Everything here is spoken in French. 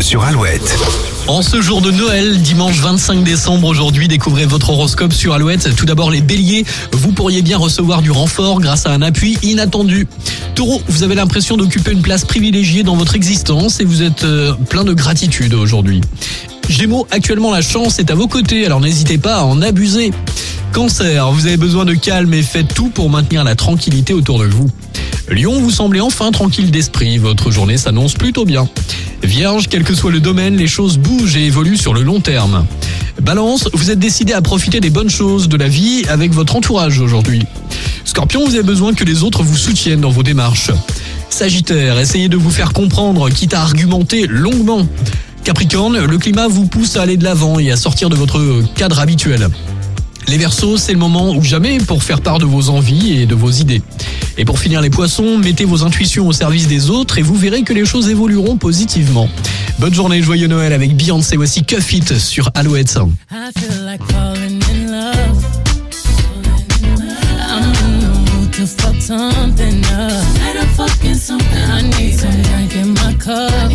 sur Alouette. En ce jour de Noël, dimanche 25 décembre aujourd'hui, découvrez votre horoscope sur Alouette. Tout d'abord les béliers, vous pourriez bien recevoir du renfort grâce à un appui inattendu. Taureau, vous avez l'impression d'occuper une place privilégiée dans votre existence et vous êtes euh, plein de gratitude aujourd'hui. Gémeaux, actuellement la chance est à vos côtés, alors n'hésitez pas à en abuser. Cancer, vous avez besoin de calme et faites tout pour maintenir la tranquillité autour de vous. Lion, vous semblez enfin tranquille d'esprit, votre journée s'annonce plutôt bien. Vierge, quel que soit le domaine, les choses bougent et évoluent sur le long terme. Balance, vous êtes décidé à profiter des bonnes choses de la vie avec votre entourage aujourd'hui. Scorpion, vous avez besoin que les autres vous soutiennent dans vos démarches. Sagittaire, essayez de vous faire comprendre, quitte à argumenter longuement. Capricorne, le climat vous pousse à aller de l'avant et à sortir de votre cadre habituel. Les Verseaux, c'est le moment ou jamais pour faire part de vos envies et de vos idées. Et pour finir les poissons, mettez vos intuitions au service des autres et vous verrez que les choses évolueront positivement. Bonne journée, joyeux Noël avec Beyoncé. Voici Cuff It sur Alouette. Something. I need some drink in my cup.